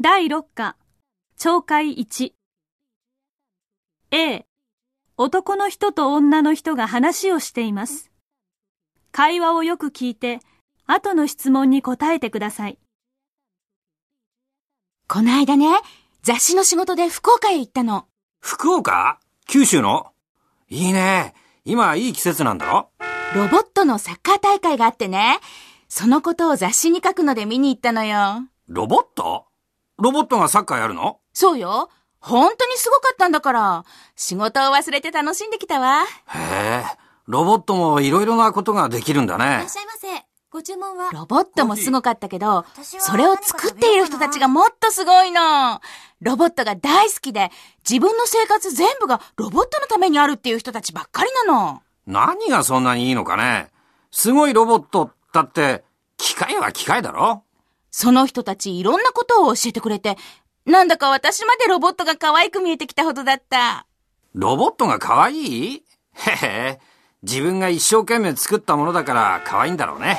第6課、懲戒1。A、男の人と女の人が話をしています。会話をよく聞いて、後の質問に答えてください。この間ね、雑誌の仕事で福岡へ行ったの。福岡？九州の？いいね。今いい季節なんだろ？ロボットのサッカー大会があってね、そのことを雑誌に書くので見に行ったのよ。ロボット？ロボットがサッカーやるの？そうよ。本当にすごかったんだから、仕事を忘れて楽しんできたわ。へえ、ロボットもいろいろなことができるんだいらねっ。しゃいませ。ご注文は？ロボットもすごかったけど、それを作っている人たちがもっとすごいの。ロボットが大好きで、自分の生活全部がロボットのためにあるっていう人たちばっかりなの。何がそんなにいいのかねすごいロボットだって、機械は機械だろ？その人たちいろんなことを教えてくれて、なんだか私までロボットが可愛く見えてきたほどだった。ロボットが可愛い？へへ、自分が一生懸命作ったものだから可愛いんだろうね。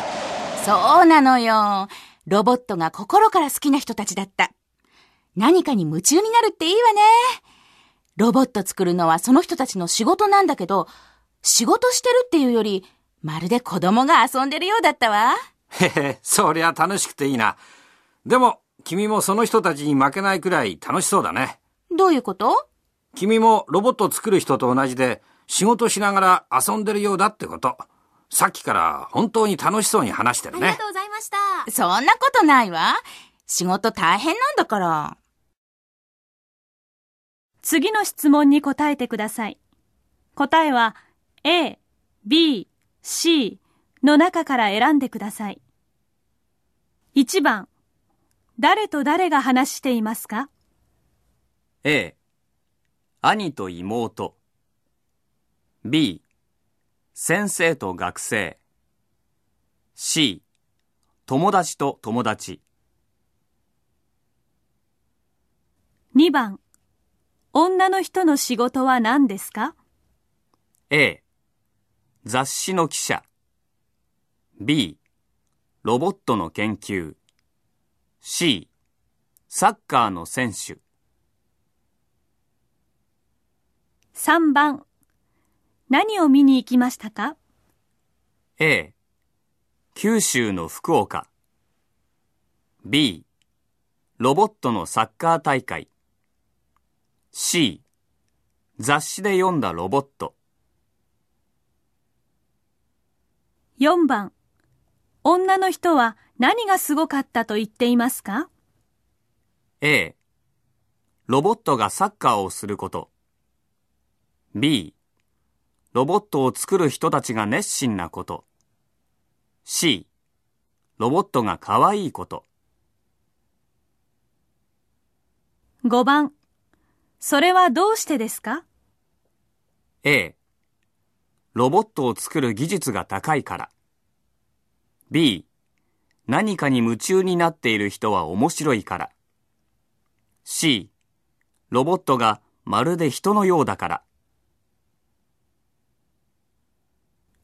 そうなのよ。ロボットが心から好きな人たちだった。何かに夢中になるっていいわね。ロボット作るのはその人たちの仕事なんだけど、仕事してるっていうより、まるで子供が遊んでるようだったわ。へへ、そりゃ楽しくていいな。でも、君もその人たちに負けないくらい楽しそうだね。どういうこと？君もロボットを作る人と同じで仕事しながら遊んでるようだってこと。さっきから本当に楽しそうに話してるねありがと。うございました。そんなことないわ。仕事大変なんだから。次の質問に答えてください。答えは A、B、C の中から選んでください。1番、誰と誰が話していますか？A. 兄と妹。B. 先生と学生。C. 友達と友達 ?2 番、女の人の仕事は何ですか？A. 雑誌の記者。B. ロボットの研究 C サッカーの選手 ?3 番、何を見に行きましたか？A 九州の福岡。B ロボットのサッカー大会。C 雑誌で読んだロボット ?4 番、女の人は何がすごかったと言っていますか？A. ロボットがサッカーをすること。B. ロボットを作る人たちが熱心なこと。C. ロボットが可愛いこと。5番、それはどうしてですか？A. ロボットを作る技術が高いから B 何かに夢中になっている人は面白いから。C ロボットがまるで人のようだから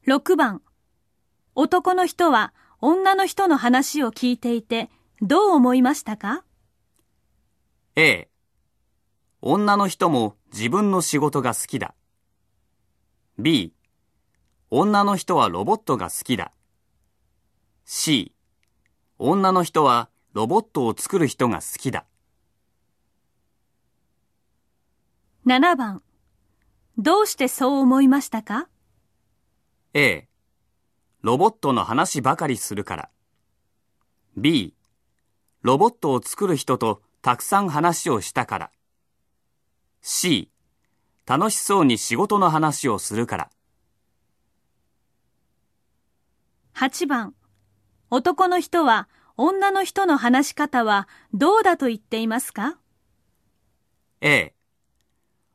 ?6 番、男の人は女の人の話を聞いていてどう思いましたか？A 女の人も自分の仕事が好きだ。B 女の人はロボットが好きだ C 女の人はロボットを作る人が好きだ ?7 番、どうしてそう思いましたか？A ロボットの話ばかりするから。B ロボットを作る人とたくさん話をしたから。C 楽しそうに仕事の話をするから ?8 番、男の人は女の人の話し方はどうだと言っていますか？A.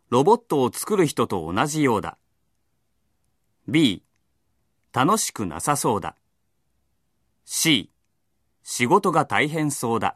ロボットを作る人と同じようだ。B. 楽しくなさそうだ。C. 仕事が大変そうだ。